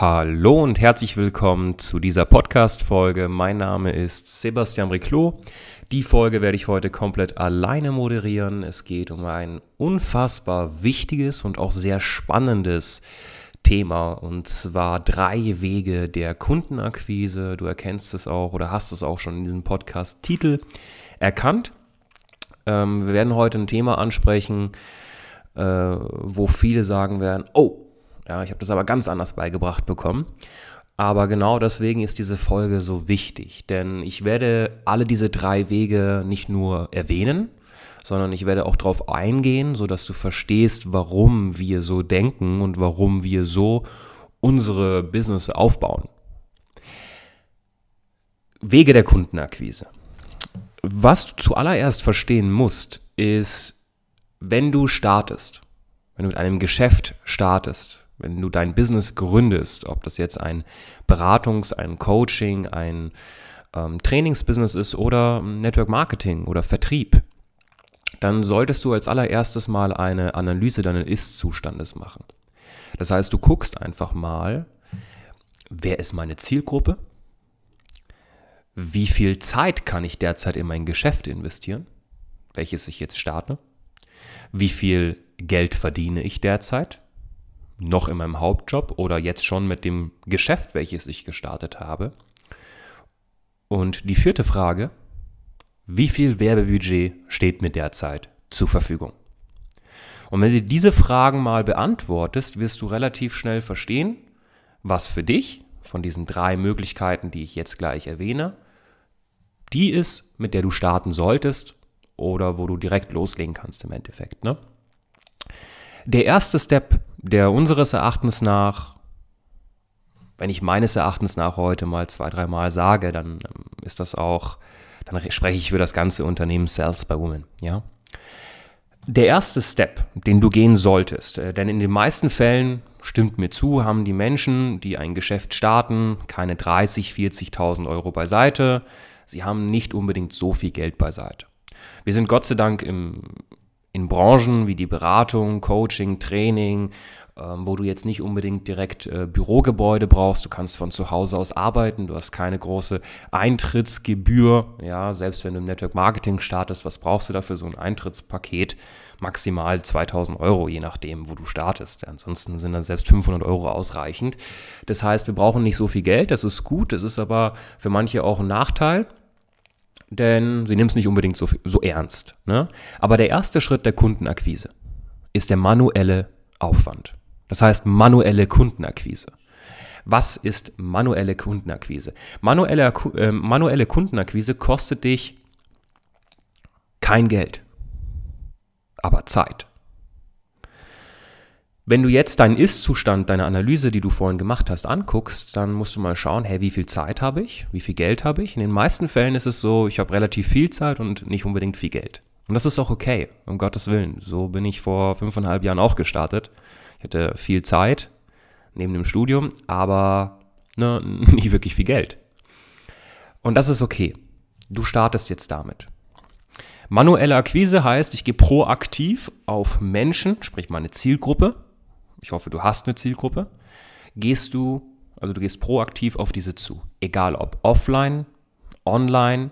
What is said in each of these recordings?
Hallo und herzlich willkommen zu dieser Podcast-Folge. Mein Name ist Sebastian Riclo. Die Folge werde ich heute komplett alleine moderieren. Es geht um ein unfassbar wichtiges und auch sehr spannendes Thema und zwar drei Wege der Kundenakquise. Du erkennst es auch oder hast es auch schon in diesem Podcast-Titel erkannt. Ähm, wir werden heute ein Thema ansprechen, äh, wo viele sagen werden, oh, ja, ich habe das aber ganz anders beigebracht bekommen. Aber genau deswegen ist diese Folge so wichtig, denn ich werde alle diese drei Wege nicht nur erwähnen, sondern ich werde auch darauf eingehen, sodass du verstehst, warum wir so denken und warum wir so unsere Business aufbauen. Wege der Kundenakquise. Was du zuallererst verstehen musst, ist, wenn du startest, wenn du mit einem Geschäft startest, wenn du dein Business gründest, ob das jetzt ein Beratungs-, ein Coaching, ein ähm, Trainingsbusiness ist oder Network Marketing oder Vertrieb, dann solltest du als allererstes mal eine Analyse deines Ist-Zustandes machen. Das heißt, du guckst einfach mal, wer ist meine Zielgruppe? Wie viel Zeit kann ich derzeit in mein Geschäft investieren, welches ich jetzt starte? Wie viel Geld verdiene ich derzeit? Noch in meinem Hauptjob oder jetzt schon mit dem Geschäft, welches ich gestartet habe? Und die vierte Frage, wie viel Werbebudget steht mir derzeit zur Verfügung? Und wenn du diese Fragen mal beantwortest, wirst du relativ schnell verstehen, was für dich von diesen drei Möglichkeiten, die ich jetzt gleich erwähne, die ist, mit der du starten solltest oder wo du direkt loslegen kannst im Endeffekt. Ne? Der erste Step, der unseres Erachtens nach, wenn ich meines Erachtens nach heute mal zwei, dreimal sage, dann ähm, ist das auch dann spreche ich für das ganze Unternehmen Sales by Women. Ja? Der erste Step, den du gehen solltest, äh, denn in den meisten Fällen, stimmt mir zu, haben die Menschen, die ein Geschäft starten, keine 30, 40.000 Euro beiseite. Sie haben nicht unbedingt so viel Geld beiseite. Wir sind Gott sei Dank im, in Branchen wie die Beratung, Coaching, Training ähm, wo du jetzt nicht unbedingt direkt äh, Bürogebäude brauchst. Du kannst von zu Hause aus arbeiten. Du hast keine große Eintrittsgebühr. Ja, selbst wenn du im Network Marketing startest, was brauchst du dafür? So ein Eintrittspaket maximal 2000 Euro, je nachdem, wo du startest. Ansonsten sind dann selbst 500 Euro ausreichend. Das heißt, wir brauchen nicht so viel Geld. Das ist gut. Das ist aber für manche auch ein Nachteil denn sie nimmt es nicht unbedingt so, so ernst. Ne? Aber der erste Schritt der Kundenakquise ist der manuelle Aufwand. Das heißt manuelle Kundenakquise. Was ist manuelle Kundenakquise? Manuelle, äh, manuelle Kundenakquise kostet dich kein Geld, aber Zeit. Wenn du jetzt deinen Ist-Zustand, deine Analyse, die du vorhin gemacht hast, anguckst, dann musst du mal schauen, hey, wie viel Zeit habe ich? Wie viel Geld habe ich? In den meisten Fällen ist es so, ich habe relativ viel Zeit und nicht unbedingt viel Geld. Und das ist auch okay, um Gottes Willen. So bin ich vor fünfeinhalb Jahren auch gestartet. Ich hatte viel Zeit neben dem Studium, aber ne, nicht wirklich viel Geld. Und das ist okay. Du startest jetzt damit. Manuelle Akquise heißt, ich gehe proaktiv auf Menschen, sprich meine Zielgruppe. Ich hoffe, du hast eine Zielgruppe. Gehst du, also du gehst proaktiv auf diese zu. Egal ob offline, online,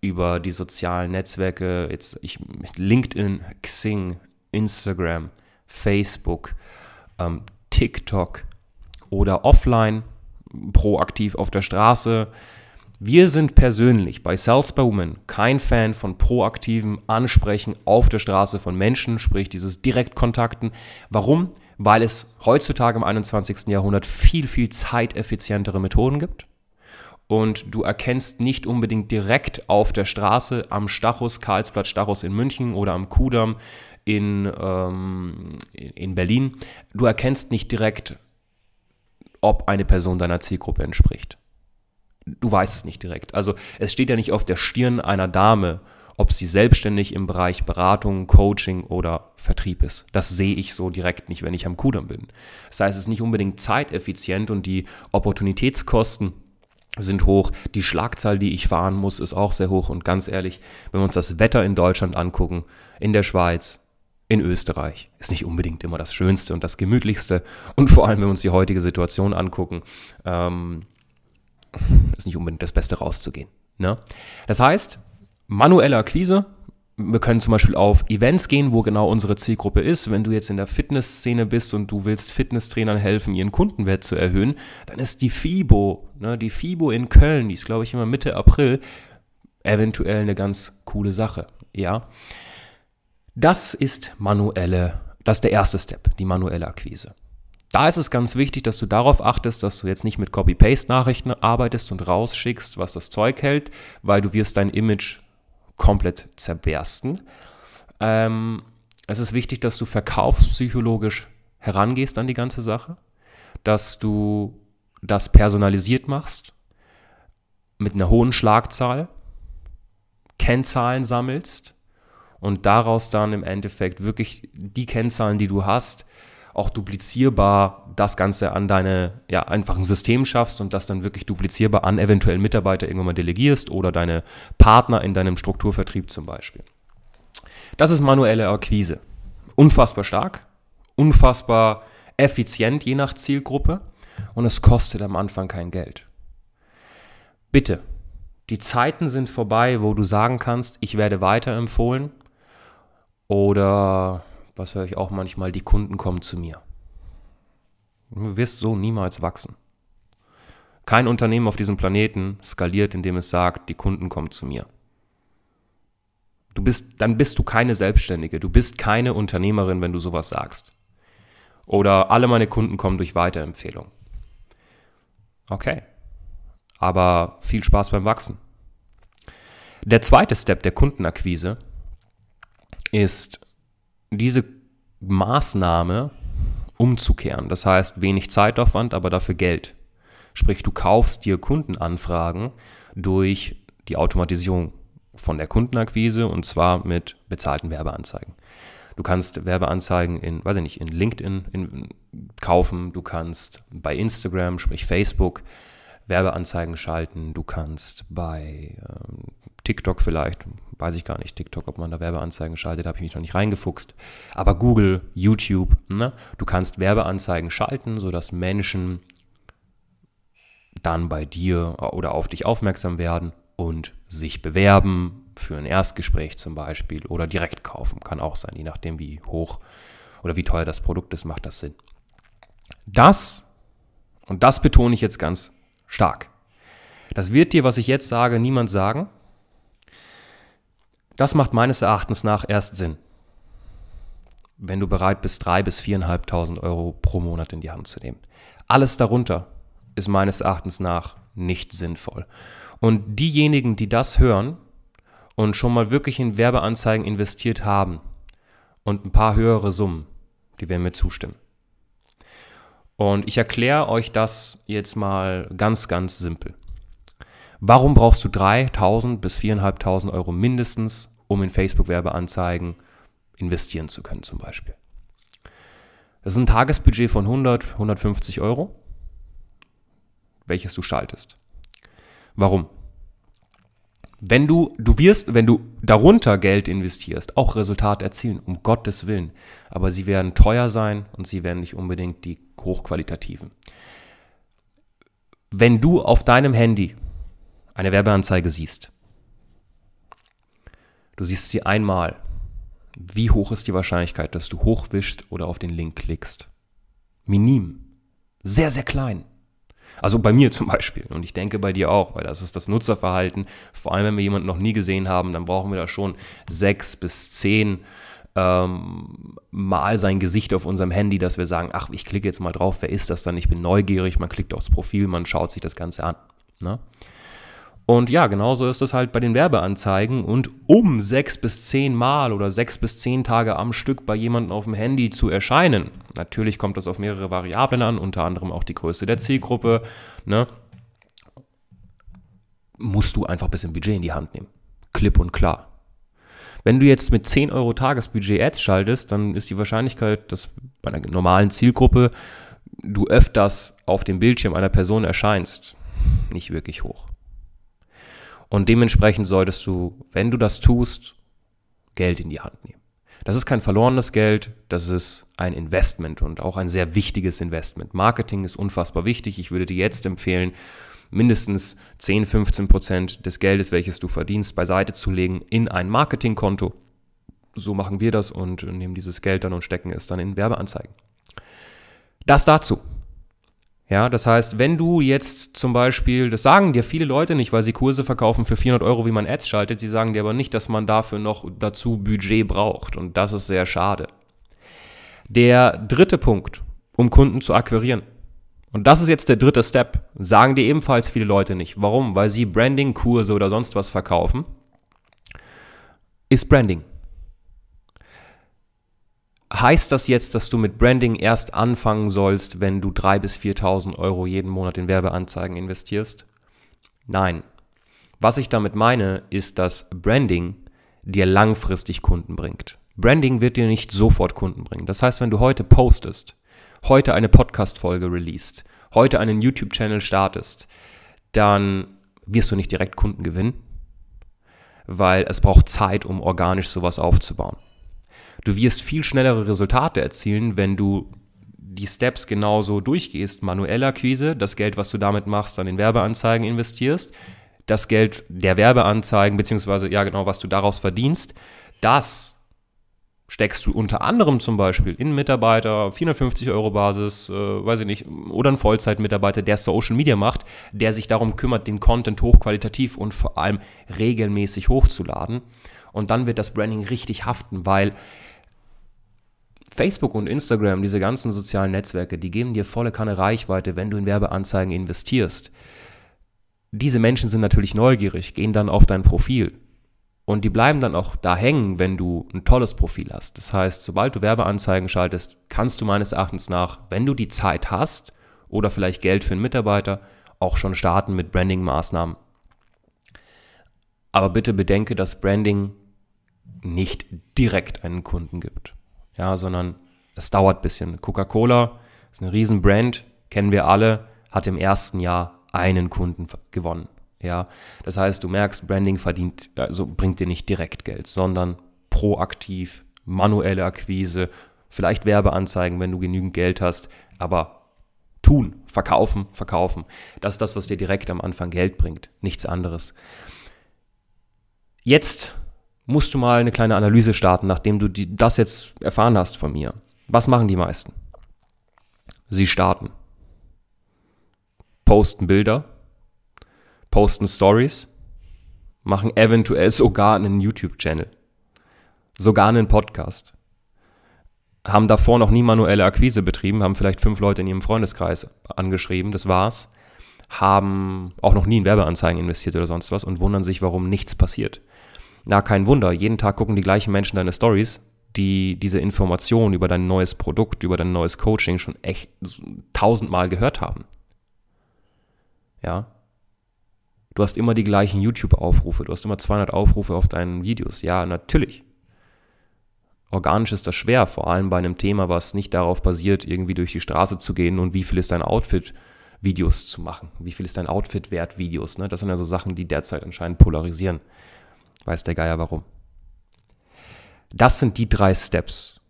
über die sozialen Netzwerke, jetzt ich, LinkedIn, Xing, Instagram, Facebook, ähm, TikTok oder offline, proaktiv auf der Straße. Wir sind persönlich bei Sales by Women kein Fan von proaktivem Ansprechen auf der Straße von Menschen, sprich dieses Direktkontakten. Warum? Weil es heutzutage im 21. Jahrhundert viel, viel zeiteffizientere Methoden gibt. Und du erkennst nicht unbedingt direkt auf der Straße am Stachus, Karlsplatz Stachus in München oder am Kudamm in, ähm, in Berlin, du erkennst nicht direkt, ob eine Person deiner Zielgruppe entspricht. du weißt es nicht direkt. Also es steht ja nicht auf der Stirn einer Dame, ob sie selbstständig im Bereich Beratung, Coaching oder Vertrieb ist. Das sehe ich so direkt nicht, wenn ich am Kudern bin. Das heißt, es ist nicht unbedingt zeiteffizient und die Opportunitätskosten sind hoch. Die Schlagzahl, die ich fahren muss, ist auch sehr hoch. Und ganz ehrlich, wenn wir uns das Wetter in Deutschland angucken, in der Schweiz, in Österreich, ist nicht unbedingt immer das Schönste und das Gemütlichste. Und vor allem, wenn wir uns die heutige Situation angucken, ähm, ist nicht unbedingt das Beste rauszugehen. Ne? Das heißt, manuelle Akquise. Wir können zum Beispiel auf Events gehen, wo genau unsere Zielgruppe ist. Wenn du jetzt in der Fitnessszene bist und du willst Fitnesstrainern helfen, ihren Kundenwert zu erhöhen, dann ist die FIBO, ne, die FIBO in Köln, die ist glaube ich immer Mitte April, eventuell eine ganz coole Sache. Ja, das ist manuelle, das ist der erste Step, die manuelle Akquise. Da ist es ganz wichtig, dass du darauf achtest, dass du jetzt nicht mit Copy-Paste-Nachrichten arbeitest und rausschickst, was das Zeug hält, weil du wirst dein Image komplett zerbersten. Ähm, es ist wichtig, dass du verkaufspsychologisch herangehst an die ganze Sache, dass du das personalisiert machst, mit einer hohen Schlagzahl, Kennzahlen sammelst und daraus dann im Endeffekt wirklich die Kennzahlen, die du hast, auch duplizierbar das Ganze an deine, ja, einfach ein System schaffst und das dann wirklich duplizierbar an eventuell Mitarbeiter irgendwann mal delegierst oder deine Partner in deinem Strukturvertrieb zum Beispiel. Das ist manuelle Akquise. Unfassbar stark, unfassbar effizient je nach Zielgruppe und es kostet am Anfang kein Geld. Bitte, die Zeiten sind vorbei, wo du sagen kannst, ich werde weiterempfohlen oder was höre ich auch manchmal, die Kunden kommen zu mir. Du wirst so niemals wachsen. Kein Unternehmen auf diesem Planeten skaliert, indem es sagt, die Kunden kommen zu mir. Du bist, dann bist du keine Selbstständige, du bist keine Unternehmerin, wenn du sowas sagst. Oder alle meine Kunden kommen durch Weiterempfehlung. Okay. Aber viel Spaß beim Wachsen. Der zweite Step der Kundenakquise ist diese Maßnahme umzukehren. Das heißt, wenig Zeitaufwand, aber dafür Geld. Sprich, du kaufst dir Kundenanfragen durch die Automatisierung von der Kundenakquise und zwar mit bezahlten Werbeanzeigen. Du kannst Werbeanzeigen in, weiß ich nicht, in LinkedIn in, kaufen, du kannst bei Instagram, sprich Facebook, Werbeanzeigen schalten, du kannst bei ähm, TikTok vielleicht, weiß ich gar nicht, TikTok, ob man da Werbeanzeigen schaltet, habe ich mich noch nicht reingefuchst. Aber Google, YouTube, ne? du kannst Werbeanzeigen schalten, sodass Menschen dann bei dir oder auf dich aufmerksam werden und sich bewerben für ein Erstgespräch zum Beispiel oder direkt kaufen. Kann auch sein, je nachdem, wie hoch oder wie teuer das Produkt ist, macht das Sinn. Das, und das betone ich jetzt ganz stark, das wird dir, was ich jetzt sage, niemand sagen, das macht meines Erachtens nach erst Sinn, wenn du bereit bist, 3.000 bis 4.500 Euro pro Monat in die Hand zu nehmen. Alles darunter ist meines Erachtens nach nicht sinnvoll. Und diejenigen, die das hören und schon mal wirklich in Werbeanzeigen investiert haben und ein paar höhere Summen, die werden mir zustimmen. Und ich erkläre euch das jetzt mal ganz, ganz simpel. Warum brauchst du 3.000 bis 4.500 Euro mindestens, um in Facebook-Werbeanzeigen investieren zu können zum Beispiel? Das ist ein Tagesbudget von 100, 150 Euro, welches du schaltest. Warum? Wenn du, du wirst, wenn du darunter Geld investierst, auch Resultat erzielen, um Gottes Willen. Aber sie werden teuer sein und sie werden nicht unbedingt die hochqualitativen. Wenn du auf deinem Handy eine Werbeanzeige siehst, du siehst sie einmal, wie hoch ist die Wahrscheinlichkeit, dass du hochwischst oder auf den Link klickst? Minim. Sehr, sehr klein. Also bei mir zum Beispiel und ich denke bei dir auch, weil das ist das Nutzerverhalten. Vor allem, wenn wir jemanden noch nie gesehen haben, dann brauchen wir da schon sechs bis zehn ähm, Mal sein Gesicht auf unserem Handy, dass wir sagen, ach, ich klicke jetzt mal drauf, wer ist das dann? Ich bin neugierig, man klickt aufs Profil, man schaut sich das Ganze an. Ne? Und ja, genauso ist es halt bei den Werbeanzeigen. Und um sechs bis zehn Mal oder sechs bis zehn Tage am Stück bei jemandem auf dem Handy zu erscheinen, natürlich kommt das auf mehrere Variablen an, unter anderem auch die Größe der Zielgruppe, ne? musst du einfach ein bisschen Budget in die Hand nehmen. Klipp und klar. Wenn du jetzt mit 10 Euro Tagesbudget Ads schaltest, dann ist die Wahrscheinlichkeit, dass bei einer normalen Zielgruppe du öfters auf dem Bildschirm einer Person erscheinst, nicht wirklich hoch. Und dementsprechend solltest du, wenn du das tust, Geld in die Hand nehmen. Das ist kein verlorenes Geld, das ist ein Investment und auch ein sehr wichtiges Investment. Marketing ist unfassbar wichtig. Ich würde dir jetzt empfehlen, mindestens 10, 15 Prozent des Geldes, welches du verdienst, beiseite zu legen in ein Marketingkonto. So machen wir das und nehmen dieses Geld dann und stecken es dann in Werbeanzeigen. Das dazu. Ja, das heißt, wenn du jetzt zum Beispiel, das sagen dir viele Leute nicht, weil sie Kurse verkaufen für 400 Euro, wie man Ads schaltet, sie sagen dir aber nicht, dass man dafür noch dazu Budget braucht und das ist sehr schade. Der dritte Punkt, um Kunden zu akquirieren, und das ist jetzt der dritte Step. Sagen dir ebenfalls viele Leute nicht. Warum? Weil sie Branding-Kurse oder sonst was verkaufen. Ist Branding. Heißt das jetzt, dass du mit Branding erst anfangen sollst, wenn du 3.000 bis 4.000 Euro jeden Monat in Werbeanzeigen investierst? Nein. Was ich damit meine, ist, dass Branding dir langfristig Kunden bringt. Branding wird dir nicht sofort Kunden bringen. Das heißt, wenn du heute postest, heute eine Podcast-Folge released, heute einen YouTube-Channel startest, dann wirst du nicht direkt Kunden gewinnen, weil es braucht Zeit, um organisch sowas aufzubauen. Du wirst viel schnellere Resultate erzielen, wenn du die Steps genauso durchgehst. Manuelle Akquise, das Geld, was du damit machst, dann in Werbeanzeigen investierst, das Geld der Werbeanzeigen, beziehungsweise ja genau, was du daraus verdienst, das steckst du unter anderem zum Beispiel in Mitarbeiter, 450 Euro Basis, äh, weiß ich nicht, oder einen Vollzeitmitarbeiter, der Social Media macht, der sich darum kümmert, den Content hochqualitativ und vor allem regelmäßig hochzuladen. Und dann wird das Branding richtig haften, weil Facebook und Instagram, diese ganzen sozialen Netzwerke, die geben dir volle Kanne Reichweite, wenn du in Werbeanzeigen investierst. Diese Menschen sind natürlich neugierig, gehen dann auf dein Profil und die bleiben dann auch da hängen, wenn du ein tolles Profil hast. Das heißt, sobald du Werbeanzeigen schaltest, kannst du meines Erachtens nach, wenn du die Zeit hast oder vielleicht Geld für einen Mitarbeiter, auch schon starten mit Branding-Maßnahmen. Aber bitte bedenke, dass Branding nicht direkt einen Kunden gibt. Ja, sondern es dauert ein bisschen. Coca-Cola ist eine Riesenbrand, kennen wir alle, hat im ersten Jahr einen Kunden gewonnen. Ja, das heißt, du merkst, Branding verdient, also bringt dir nicht direkt Geld, sondern proaktiv, manuelle Akquise, vielleicht Werbeanzeigen, wenn du genügend Geld hast, aber tun, verkaufen, verkaufen. Das ist das, was dir direkt am Anfang Geld bringt, nichts anderes. Jetzt musst du mal eine kleine Analyse starten, nachdem du die, das jetzt erfahren hast von mir. Was machen die meisten? Sie starten, posten Bilder, posten Stories, machen eventuell sogar einen YouTube-Channel, sogar einen Podcast, haben davor noch nie manuelle Akquise betrieben, haben vielleicht fünf Leute in ihrem Freundeskreis angeschrieben, das war's, haben auch noch nie in Werbeanzeigen investiert oder sonst was und wundern sich, warum nichts passiert. Na, kein Wunder, jeden Tag gucken die gleichen Menschen deine Stories, die diese Information über dein neues Produkt, über dein neues Coaching schon echt tausendmal gehört haben. Ja, Du hast immer die gleichen YouTube-Aufrufe, du hast immer 200 Aufrufe auf deinen Videos. Ja, natürlich. Organisch ist das schwer, vor allem bei einem Thema, was nicht darauf basiert, irgendwie durch die Straße zu gehen und wie viel ist dein Outfit Videos zu machen. Wie viel ist dein Outfit wert Videos? Ne? Das sind ja so Sachen, die derzeit anscheinend polarisieren. Weiß der Geier warum. Das sind die drei Steps,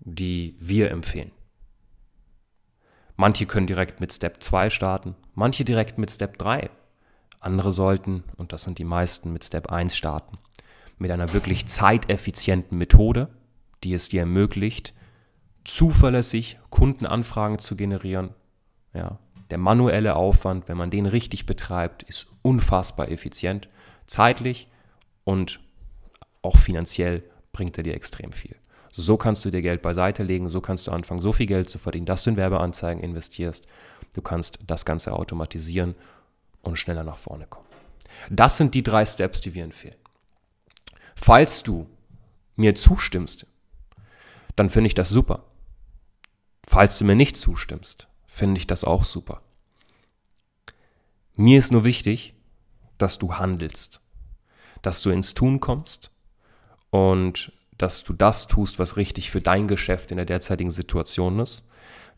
die wir empfehlen. Manche können direkt mit Step 2 starten, manche direkt mit Step 3. Andere sollten, und das sind die meisten, mit Step 1 starten. Mit einer wirklich zeiteffizienten Methode, die es dir ermöglicht, zuverlässig Kundenanfragen zu generieren. Ja, der manuelle Aufwand, wenn man den richtig betreibt, ist unfassbar effizient. Zeitlich und auch finanziell bringt er dir extrem viel. So kannst du dir Geld beiseite legen, so kannst du anfangen, so viel Geld zu verdienen, dass du in Werbeanzeigen investierst. Du kannst das Ganze automatisieren und schneller nach vorne kommen. Das sind die drei Steps, die wir empfehlen. Falls du mir zustimmst, dann finde ich das super. Falls du mir nicht zustimmst, finde ich das auch super. Mir ist nur wichtig, dass du handelst, dass du ins Tun kommst und dass du das tust, was richtig für dein Geschäft in der derzeitigen Situation ist.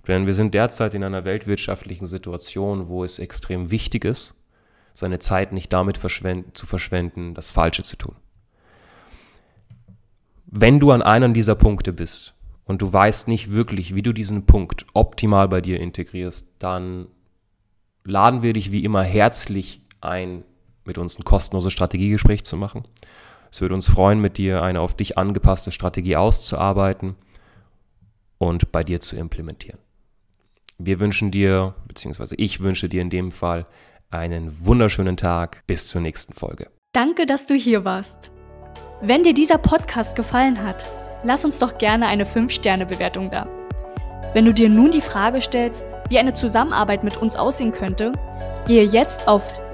Denn wir sind derzeit in einer weltwirtschaftlichen Situation, wo es extrem wichtig ist, seine Zeit nicht damit verschwenden, zu verschwenden, das Falsche zu tun. Wenn du an einem dieser Punkte bist und du weißt nicht wirklich, wie du diesen Punkt optimal bei dir integrierst, dann laden wir dich wie immer herzlich ein, mit uns ein kostenloses Strategiegespräch zu machen. Es würde uns freuen, mit dir eine auf dich angepasste Strategie auszuarbeiten und bei dir zu implementieren. Wir wünschen dir, beziehungsweise ich wünsche dir in dem Fall einen wunderschönen Tag. Bis zur nächsten Folge. Danke, dass du hier warst. Wenn dir dieser Podcast gefallen hat, lass uns doch gerne eine 5-Sterne-Bewertung da. Wenn du dir nun die Frage stellst, wie eine Zusammenarbeit mit uns aussehen könnte, gehe jetzt auf